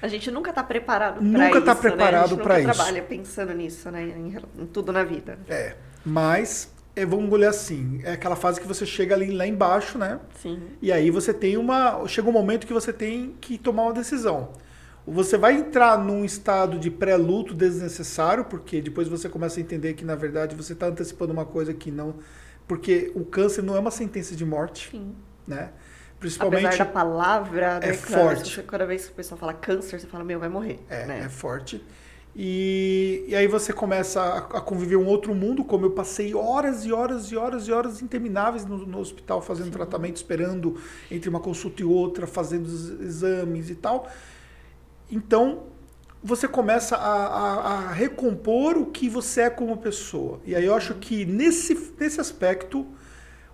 A gente nunca está preparado para isso. Nunca está preparado para isso. trabalha pensando nisso, né? Em, em, tudo na vida. É. Mas, é, vamos olhar assim, é aquela fase que você chega ali lá embaixo, né? Sim. E aí você tem uma. Chega um momento que você tem que tomar uma decisão. Você vai entrar num estado de pré-luto desnecessário, porque depois você começa a entender que, na verdade, você está antecipando uma coisa que não. Porque o câncer não é uma sentença de morte. Sim. Né? Principalmente. Apesar da palavra, é né, forte. Você, cada vez que o pessoal fala câncer, você fala, meu, vai morrer. É, né? é forte. E, e aí você começa a, a, conviver um outro mundo, como eu passei horas e horas e horas e horas intermináveis no, no hospital fazendo Sim. tratamento, esperando entre uma consulta e outra, fazendo exames e tal. Então, você começa a, a, a, recompor o que você é como pessoa. E aí eu acho que nesse, nesse aspecto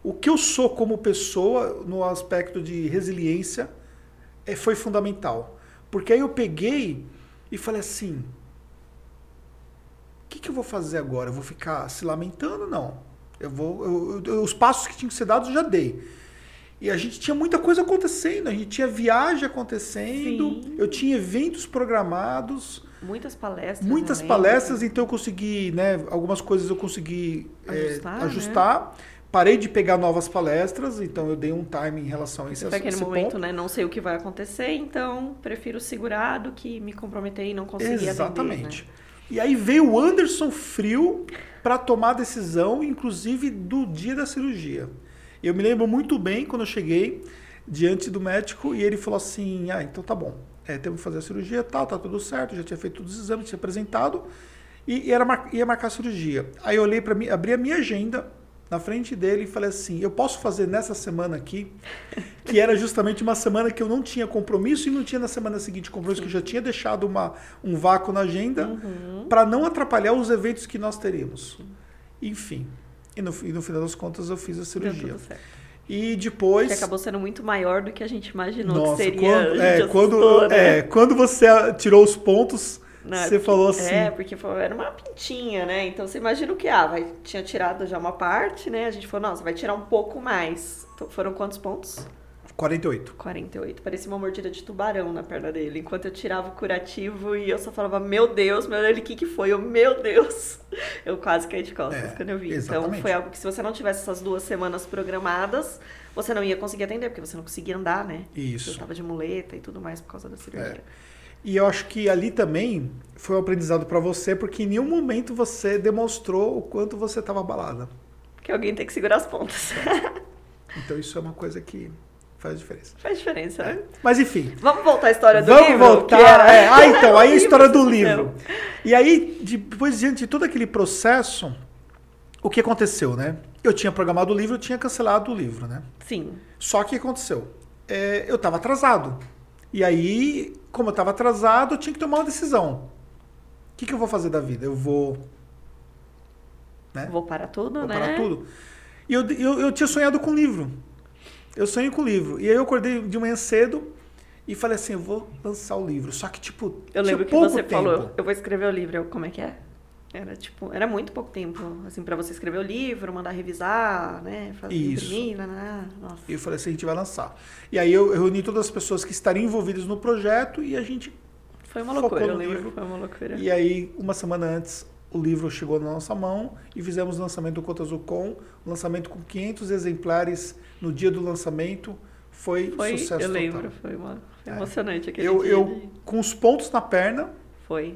o que eu sou como pessoa, no aspecto de resiliência, é, foi fundamental. Porque aí eu peguei e falei assim: que, que eu vou fazer agora? Eu vou ficar se lamentando? Não. Eu vou, eu, eu, os passos que tinham que ser dados eu já dei. E a gente tinha muita coisa acontecendo, a gente tinha viagem acontecendo, Sim. eu tinha eventos programados. Muitas palestras. Muitas palestras, então eu consegui, né? Algumas coisas eu consegui ajustar. É, ajustar. Né? Parei de pegar novas palestras, então eu dei um time em relação a esse assunto. Naquele momento, ponto. né? Não sei o que vai acontecer, então prefiro segurar do que me comprometer e não conseguir Exatamente. Atender, né? E aí veio o Anderson Frio para tomar a decisão, inclusive do dia da cirurgia. Eu me lembro muito bem quando eu cheguei diante do médico e ele falou assim: Ah, então tá bom, é, temos que fazer a cirurgia, tal, tá tudo certo, já tinha feito todos os exames, tinha apresentado e era, ia marcar a cirurgia. Aí eu olhei para mim, abri a minha agenda na frente dele e falei assim: eu posso fazer nessa semana aqui, que era justamente uma semana que eu não tinha compromisso e não tinha na semana seguinte compromisso, Sim. que eu já tinha deixado uma, um vácuo na agenda uhum. para não atrapalhar os eventos que nós teríamos. Enfim. E no, e no final das contas eu fiz a cirurgia. E depois. Que acabou sendo muito maior do que a gente imaginou Nossa, que seria. Quando, é, quando, né? é, quando você tirou os pontos não, você porque, falou assim. É, porque era uma pintinha, né? Então você imagina o que? Ah, vai, tinha tirado já uma parte, né? A gente falou, nossa, vai tirar um pouco mais. Então, foram quantos pontos? 48. 48. Parecia uma mordida de tubarão na perna dele. Enquanto eu tirava o curativo e eu só falava, meu Deus, meu Deus, o que, que foi? Eu, meu Deus! Eu quase caí de costas é, quando eu vi. Então, exatamente. Então foi algo que se você não tivesse essas duas semanas programadas, você não ia conseguir atender, porque você não conseguia andar, né? Isso. Eu tava de muleta e tudo mais por causa da cirurgia. É. E eu acho que ali também foi um aprendizado para você, porque em nenhum momento você demonstrou o quanto você estava abalada. Que alguém tem que segurar as pontas. então isso é uma coisa que faz diferença. Faz diferença, né? Mas enfim. Vamos voltar à história do vamos livro? Vamos voltar. É. Ah, então, aí a história do livro. E aí, depois, diante de todo aquele processo, o que aconteceu, né? Eu tinha programado o livro, eu tinha cancelado o livro, né? Sim. Só que aconteceu? É, eu estava atrasado. E aí, como eu estava atrasado, eu tinha que tomar uma decisão. O que, que eu vou fazer da vida? Eu vou. Né? Vou parar tudo, vou né? Parar tudo. E eu, eu, eu tinha sonhado com livro. Eu sonhei com livro. E aí eu acordei de manhã cedo e falei assim: eu vou lançar o livro. Só que, tipo. Eu lembro que você tempo. falou: eu vou escrever o livro. Eu, como é que é? Era tipo, era muito pouco tempo, assim, para você escrever o livro, mandar revisar, né? Fazer Isso. imprimir, né, né? Nossa. E eu falei assim, a gente vai lançar. E aí eu, eu reuni todas as pessoas que estariam envolvidas no projeto e a gente foi uma loucura, eu lembro, livro. foi uma loucura. E aí, uma semana antes, o livro chegou na nossa mão e fizemos o lançamento do Contas do Com, lançamento com 500 exemplares no dia do lançamento. Foi, foi sucesso eu total. lembro, foi, uma, foi é. emocionante aquele eu, dia. Eu, de... com os pontos na perna. Foi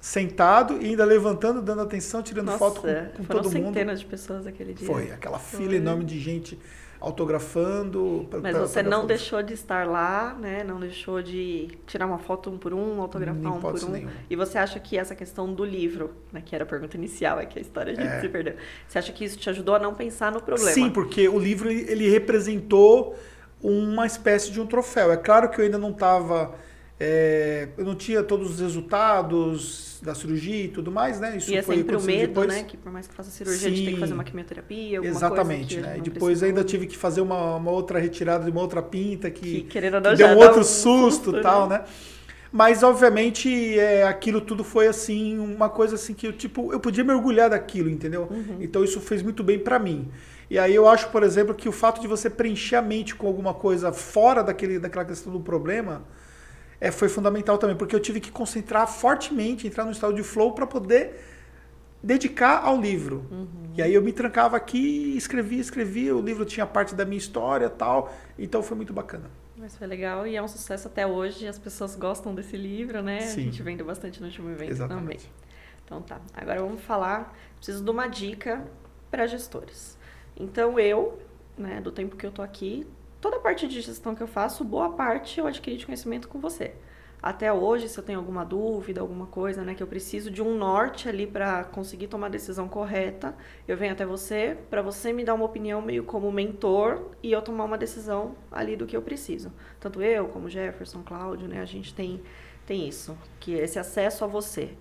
sentado e ainda levantando, dando atenção, tirando Nossa, foto com, com todo mundo. centenas de pessoas aquele dia. Foi, aquela fila Foi. enorme de gente autografando. Mas pra, você não deixou de estar lá, né? Não deixou de tirar uma foto um por um, autografar Nem um por um. Nenhuma. E você acha que essa questão do livro, né, que era a pergunta inicial, é que a história a gente é. se perdeu. Você acha que isso te ajudou a não pensar no problema? Sim, porque o livro ele representou uma espécie de um troféu. É claro que eu ainda não estava é, eu não tinha todos os resultados da cirurgia e tudo mais, né? Isso e é sempre o medo, depois. né? Que por mais que faça cirurgia, Sim, a gente tem que fazer uma quimioterapia, alguma Exatamente, coisa né? E depois ainda tive que fazer uma, uma, outra retirada de uma outra pinta que, que, que deu um outro um susto e tal, né? né? Mas, obviamente, é, aquilo tudo foi, assim, uma coisa assim que eu, tipo, eu podia mergulhar daquilo, entendeu? Uhum. Então, isso fez muito bem para mim. E aí eu acho, por exemplo, que o fato de você preencher a mente com alguma coisa fora daquele, daquela questão do problema é, foi fundamental também, porque eu tive que concentrar fortemente, entrar no estado de flow para poder dedicar ao livro. Uhum. E aí eu me trancava aqui, escrevia, escrevia, o livro tinha parte da minha história tal, então foi muito bacana. Mas foi legal e é um sucesso até hoje, as pessoas gostam desse livro, né? Sim. A gente vendeu bastante no último evento Exatamente. também. Então tá, agora vamos falar, preciso de uma dica para gestores. Então eu, né, do tempo que eu tô aqui, toda a parte de gestão que eu faço, boa parte eu adquiri de conhecimento com você. Até hoje, se eu tenho alguma dúvida, alguma coisa, né, que eu preciso de um norte ali para conseguir tomar a decisão correta, eu venho até você para você me dar uma opinião meio como mentor e eu tomar uma decisão ali do que eu preciso. Tanto eu como Jefferson, Cláudio, né, a gente tem tem isso, que é esse acesso a você.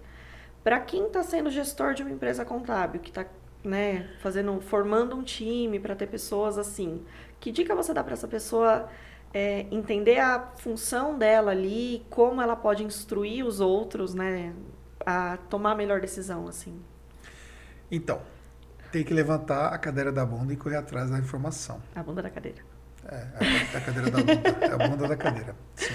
Para quem está sendo gestor de uma empresa contábil, que está né, fazendo, formando um time para ter pessoas assim, que dica você dá para essa pessoa é, entender a função dela ali, como ela pode instruir os outros, né, a tomar a melhor decisão, assim? Então, tem que levantar a cadeira da bunda e correr atrás da informação. A bunda da cadeira. É, a, a cadeira da bunda. é a bunda da cadeira. Sim.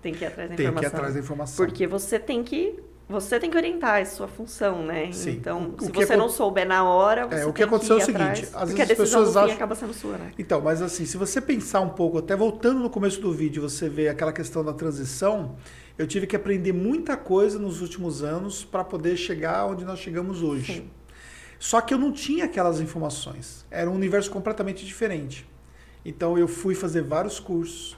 Tem que ir atrás da tem informação. Tem que ir atrás da informação. Porque você tem que você tem que orientar a sua função, né? Sim. Então, o se você não souber na hora, você é, o que aconteceu é o seguinte, às vezes as pessoas acham acaba sendo sua, né? Então, mas assim, se você pensar um pouco, até voltando no começo do vídeo, você vê aquela questão da transição, eu tive que aprender muita coisa nos últimos anos para poder chegar onde nós chegamos hoje. Sim. Só que eu não tinha aquelas informações. Era um universo completamente diferente. Então eu fui fazer vários cursos.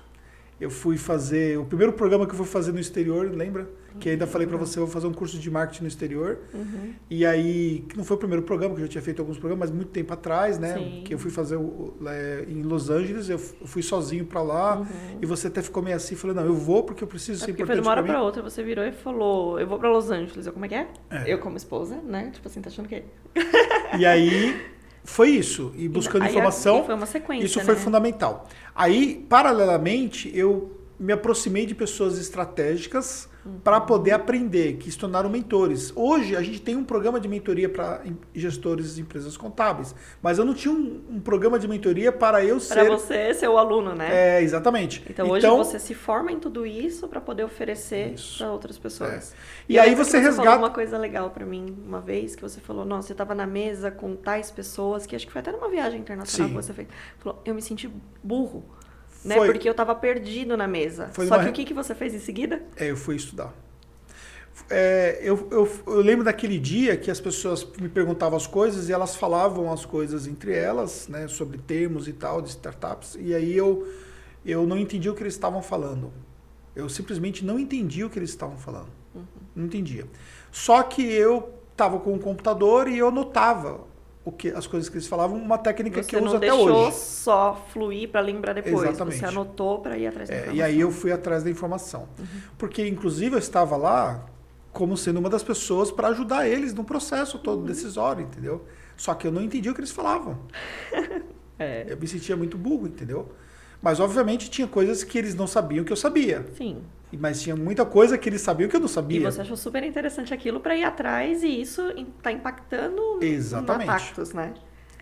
Eu fui fazer o primeiro programa que eu fui fazer no exterior, lembra? Que ainda falei para você, eu vou fazer um curso de marketing no exterior. Uhum. E aí, que não foi o primeiro programa, que eu já tinha feito alguns programas, mas muito tempo atrás, né? Sim. Que eu fui fazer o, é, em Los Angeles, eu fui sozinho para lá. Uhum. E você até ficou meio assim, falou, não, eu vou porque eu preciso é ser importante foi de uma hora para outra, você virou e falou, eu vou para Los Angeles. Eu, como é que é? é? Eu como esposa, né? Tipo assim, tá achando que... e aí, foi isso. E buscando e, informação, foi uma sequência, isso foi né? fundamental. Aí, paralelamente, eu me aproximei de pessoas estratégicas. Para poder aprender, que se tornaram mentores. Hoje a gente tem um programa de mentoria para gestores de empresas contábeis, mas eu não tinha um, um programa de mentoria para eu ser. Para você ser o aluno, né? É, exatamente. Então, hoje então, você se forma em tudo isso para poder oferecer para outras pessoas. É. E, e, aí você, você resgata. Falou uma coisa legal para mim uma vez que você falou, nossa, você estava na mesa com tais pessoas que acho que foi até numa viagem internacional Sim. que você fez. Falou, eu me senti burro né? Foi. Porque eu estava perdido na mesa. Foi Só uma... que o que, que você fez em seguida? É, eu fui estudar. É, eu, eu, eu, lembro daquele dia que as pessoas me perguntavam as coisas e elas falavam as coisas entre elas, né, sobre termos e tal, de startups, e aí eu, eu não entendia o que eles estavam falando. Eu simplesmente não entendia o que eles estavam falando. Uhum. Não entendia. Só que eu estava com o computador e eu notava o que as coisas que eles falavam, uma técnica você que eu uso até hoje. Você não deixou só fluir para lembrar depois. Exatamente. Você anotou para ir atrás da é, informação. E aí eu fui atrás da informação. Uhum. Porque, inclusive, eu estava lá como sendo uma das pessoas para ajudar eles no processo todo uhum. decisório, entendeu? Só que eu não entendia o que eles falavam. é. Eu me sentia muito burro, entendeu? Mas, obviamente, tinha coisas que eles não sabiam que eu sabia. Sim. Mas tinha muita coisa que eles sabiam que eu não sabia. E você achou super interessante aquilo para ir atrás e isso está impactando Exatamente. na Tactus, né?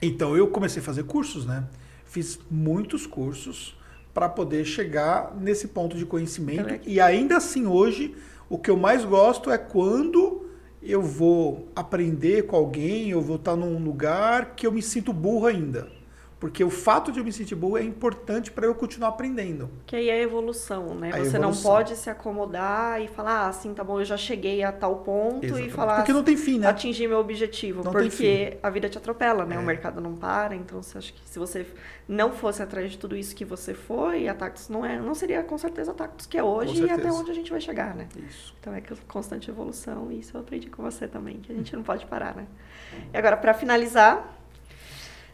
Então, eu comecei a fazer cursos, né? Fiz muitos cursos para poder chegar nesse ponto de conhecimento. E ainda assim, hoje, o que eu mais gosto é quando eu vou aprender com alguém, eu vou estar num lugar que eu me sinto burro ainda. Porque o fato de eu me sentir burro é importante para eu continuar aprendendo. Que aí é a evolução, né? A Você evolução. não pode se acomodar e falar, ah, assim, tá bom, eu já cheguei a tal ponto Exatamente. e falar. Porque não tem fim, né? Atingir meu objetivo. Não porque a vida te atropela, né? É. O mercado não para. Então, você acha que se você não fosse atrás de tudo isso que você foi, a Tactus não, é, não seria com certeza a Tactus que é hoje e até onde a gente vai chegar, né? Isso. Então é constante evolução e isso eu aprendi com você também, que a gente não pode parar, né? E agora, para finalizar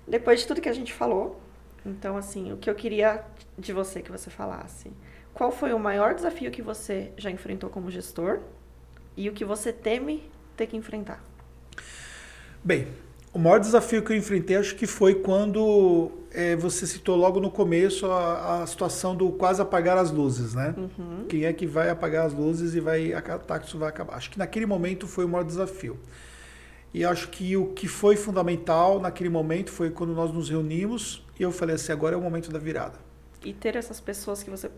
depois de tudo que a gente falou, então, assim, o que eu queria de você que você falasse. Qual foi o maior desafio que você já enfrentou como gestor e o que você teme ter que enfrentar? Bem, o maior desafio que eu enfrentei acho que foi quando é, você citou logo no começo a, a, situação do quase apagar as luzes, né? Uhum. Quem é que vai apagar as luzes e vai a táxi vai acabar? Acho que naquele momento foi o maior desafio. E acho que o que foi fundamental naquele momento foi quando nós nos reunimos e eu falei assim: agora é o momento da virada. E ter essas pessoas que você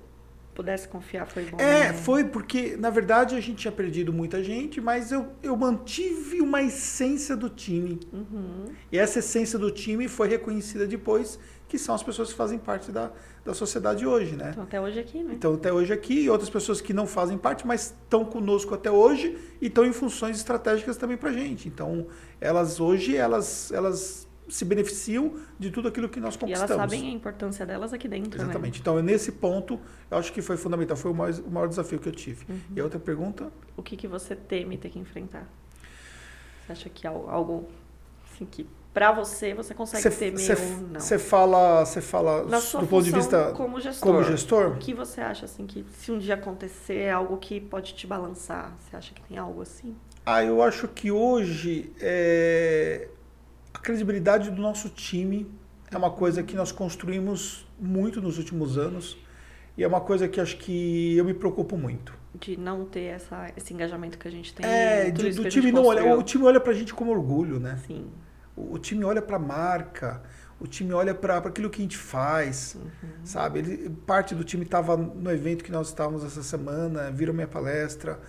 pudesse confiar foi bom. É, né? foi porque, na verdade, a gente tinha perdido muita gente, mas eu, eu mantive uma essência do time. Uhum. E essa essência do time foi reconhecida depois, que são as pessoas que fazem parte da, da sociedade hoje, né? Então, até hoje aqui, né? Então, até hoje aqui, e outras pessoas que não fazem parte, mas estão conosco até hoje e estão em funções estratégicas também para gente. Então, elas hoje, elas, elas se beneficiam de tudo aquilo que nós conquistamos. E elas sabem a importância delas aqui dentro, né? Exatamente. Né? Então, nesse ponto, eu acho que foi fundamental, foi o maior, o maior desafio que eu tive. Uhum. E a outra pergunta? O que, que você teme ter que enfrentar? Você acha que algo assim, que para você você consegue cê, ter meio não? Você fala, você fala Na do ponto de vista como gestor, como gestor. O que você acha assim que se um dia acontecer é algo que pode te balançar? Você acha que tem algo assim? Ah, eu acho que hoje é, a credibilidade do nosso time é uma coisa que nós construímos muito nos últimos anos e é uma coisa que acho que eu me preocupo muito. De não ter essa, esse engajamento que a gente tem. É, do, do time não olha. O time olha pra gente como orgulho, né? Sim. O, o time olha pra marca, o time olha para aquilo que a gente faz, uhum. sabe? Ele, parte do time estava no evento que nós estávamos essa semana, viram minha palestra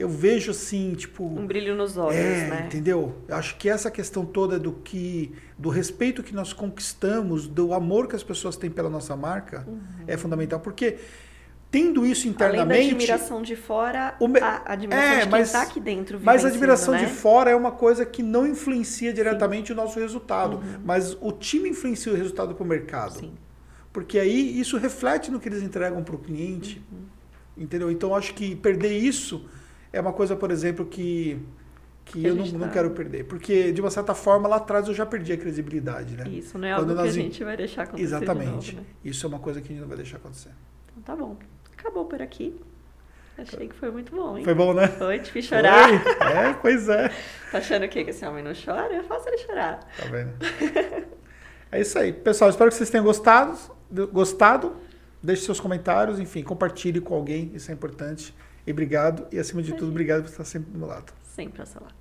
eu vejo assim, tipo. Um brilho nos olhos, é, né? Entendeu? Eu acho que essa questão toda do que. do respeito que nós conquistamos, do amor que as pessoas têm pela nossa marca, uhum. é fundamental. Porque tendo isso internamente. Além da admiração de fora, a admiração é, de quem está aqui dentro. Mas a admiração né? de fora é uma coisa que não influencia diretamente Sim. o nosso resultado. Uhum. Mas o time influencia o resultado para o mercado. Sim. Porque aí isso reflete no que eles entregam para o cliente. Uhum. Entendeu? Então acho que perder isso é uma coisa, por exemplo, que, que, que eu não, tá... não quero perder. Porque, de uma certa forma, lá atrás eu já perdi a credibilidade, né? Isso, não é Quando algo nós... que a gente vai deixar acontecer Exatamente. Novo, né? Isso é uma coisa que a gente não vai deixar acontecer. Então tá bom. Acabou por aqui. Achei que foi muito bom, hein? Foi bom, né? Foi, te fiz chorar. Foi. É, pois é. tá achando o quê? Que esse homem não chora? Eu faço ele chorar. Tá vendo? é isso aí. Pessoal, espero que vocês tenham gostado. Gostado. Deixe seus comentários, enfim, compartilhe com alguém, isso é importante. E obrigado. E acima de tudo, obrigado por estar sempre do meu lado. Sempre ao seu lado.